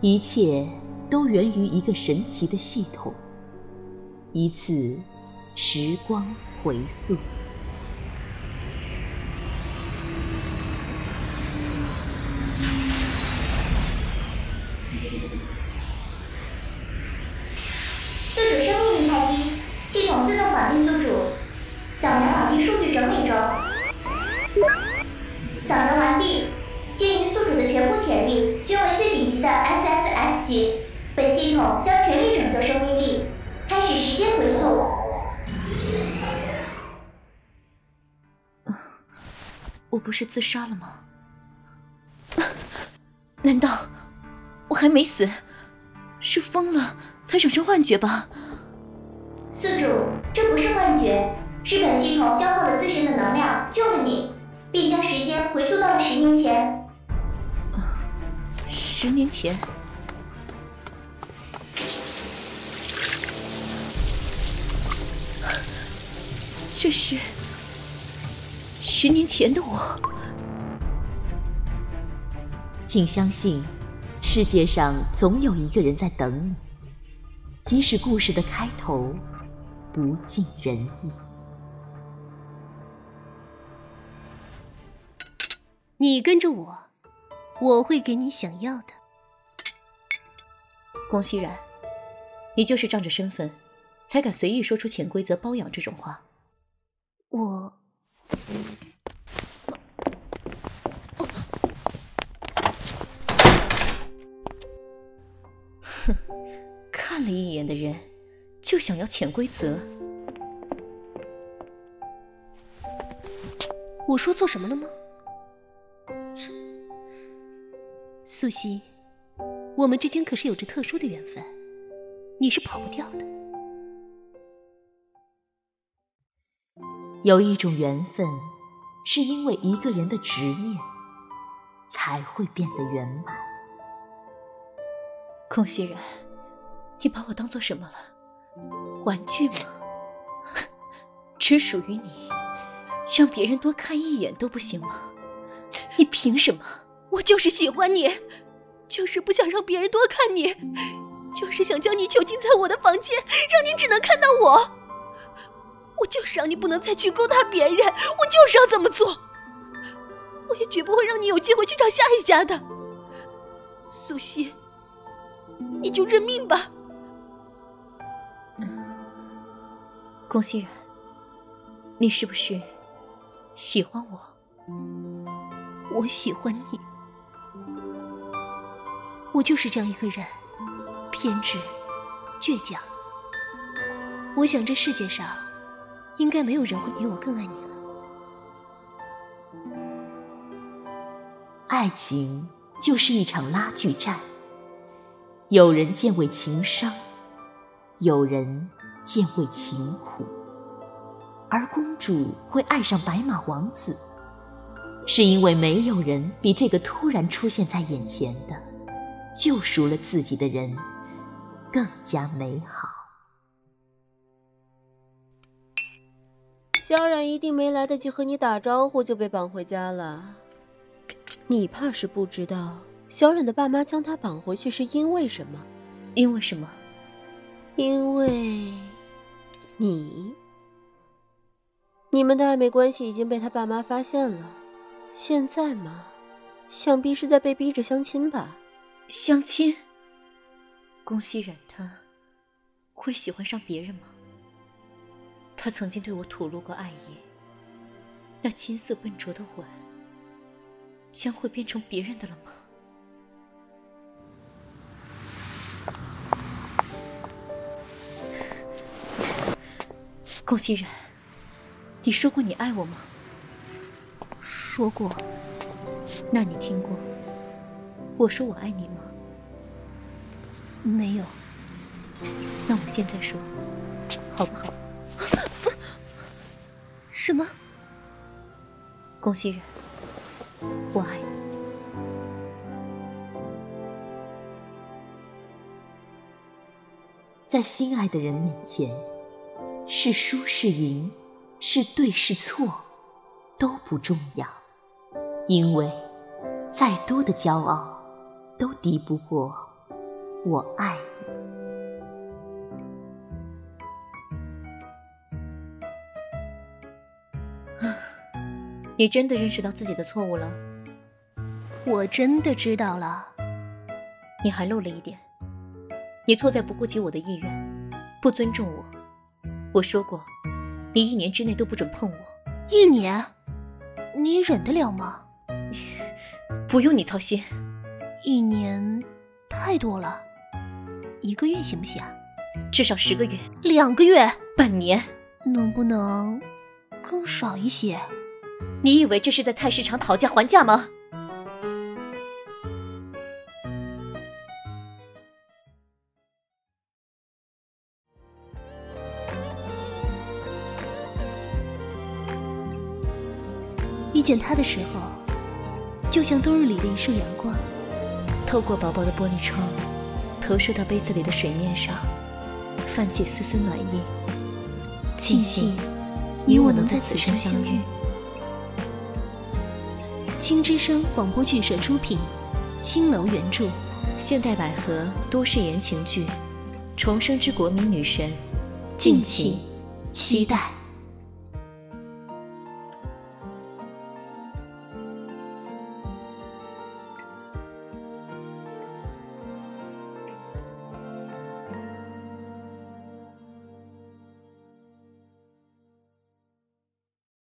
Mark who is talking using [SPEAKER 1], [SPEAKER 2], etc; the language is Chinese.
[SPEAKER 1] 一切都源于一个神奇的系统一次时光回溯。
[SPEAKER 2] 宿主生命力太低系统自动绑定宿主扫描绑定数据整理中。
[SPEAKER 3] 我不是自杀了吗？难道我还没死？是疯了才产生幻觉吧？
[SPEAKER 2] 宿主，这不是幻觉，是本系统消耗了自身的能量救了你，并将时间回溯到了十年前。
[SPEAKER 3] 十年前？这是？十年前的我，
[SPEAKER 1] 请相信，世界上总有一个人在等你，即使故事的开头不尽人意。
[SPEAKER 4] 你跟着我，我会给你想要的。
[SPEAKER 3] 龚熙然，你就是仗着身份，才敢随意说出潜规则包养这种话。
[SPEAKER 4] 我。
[SPEAKER 3] 哼，看了一眼的人就想要潜规则？
[SPEAKER 4] 我说错什么了吗？素汐，我们之间可是有着特殊的缘分，你是跑不掉的。
[SPEAKER 1] 有一种缘分，是因为一个人的执念，才会变得圆满。
[SPEAKER 3] 空熙然，你把我当做什么了？玩具吗？只属于你，让别人多看一眼都不行吗？你凭什么？
[SPEAKER 4] 我就是喜欢你，就是不想让别人多看你，就是想将你囚禁在我的房间，让你只能看到我。我就是让你不能再去勾搭别人，我就是要这么做。我也绝不会让你有机会去找下一家的。苏西，你就认命吧。
[SPEAKER 3] 嗯龚熙然，你是不是喜欢我？
[SPEAKER 4] 我喜欢你。我就是这样一个人，偏执、倔强。我想这世界上。应该没有人会比我更爱你了。
[SPEAKER 1] 爱情就是一场拉锯战，有人见为情伤，有人见为情苦。而公主会爱上白马王子，是因为没有人比这个突然出现在眼前的、救赎了自己的人更加美好。
[SPEAKER 5] 萧冉一定没来得及和你打招呼就被绑回家了。你怕是不知道，小冉的爸妈将她绑回去是因为什么？
[SPEAKER 3] 因为什么？
[SPEAKER 5] 因为你，你们的暧昧关系已经被他爸妈发现了。现在嘛，想必是在被逼着相亲吧？
[SPEAKER 3] 相亲？宫熙冉他会喜欢上别人吗？他曾经对我吐露过爱意，那金色笨拙的吻将会变成别人的了吗？龚熙然，你说过你爱我吗？
[SPEAKER 4] 说过。
[SPEAKER 3] 那你听过我说我爱你吗？
[SPEAKER 4] 没有。
[SPEAKER 3] 那我现在说，好不好？
[SPEAKER 4] 什么？
[SPEAKER 3] 龚熙然，我爱你。
[SPEAKER 1] 在心爱的人面前，是输是赢，是对是错，都不重要，因为再多的骄傲，都敌不过我爱
[SPEAKER 3] 你。你真的认识到自己的错误了？
[SPEAKER 4] 我真的知道了。
[SPEAKER 3] 你还漏了一点，你错在不顾及我的意愿，不尊重我。我说过，你一年之内都不准碰我。
[SPEAKER 4] 一年？你忍得了吗？
[SPEAKER 3] 不用你操心。
[SPEAKER 4] 一年太多了，一个月行不行？
[SPEAKER 3] 至少十个月。
[SPEAKER 4] 两个月？
[SPEAKER 3] 半年？
[SPEAKER 4] 能不能更少一些？
[SPEAKER 3] 你以为这是在菜市场讨价还价吗？
[SPEAKER 4] 遇见他的时候，就像冬日里的一束阳光，
[SPEAKER 3] 透过薄薄的玻璃窗，投射到杯子里的水面上，泛起丝丝暖意。庆幸你我能在此生相遇。
[SPEAKER 4] 青之声广播剧社出品，青楼原著，
[SPEAKER 3] 现代百合都市言情剧《重生之国民女神》，敬请期待。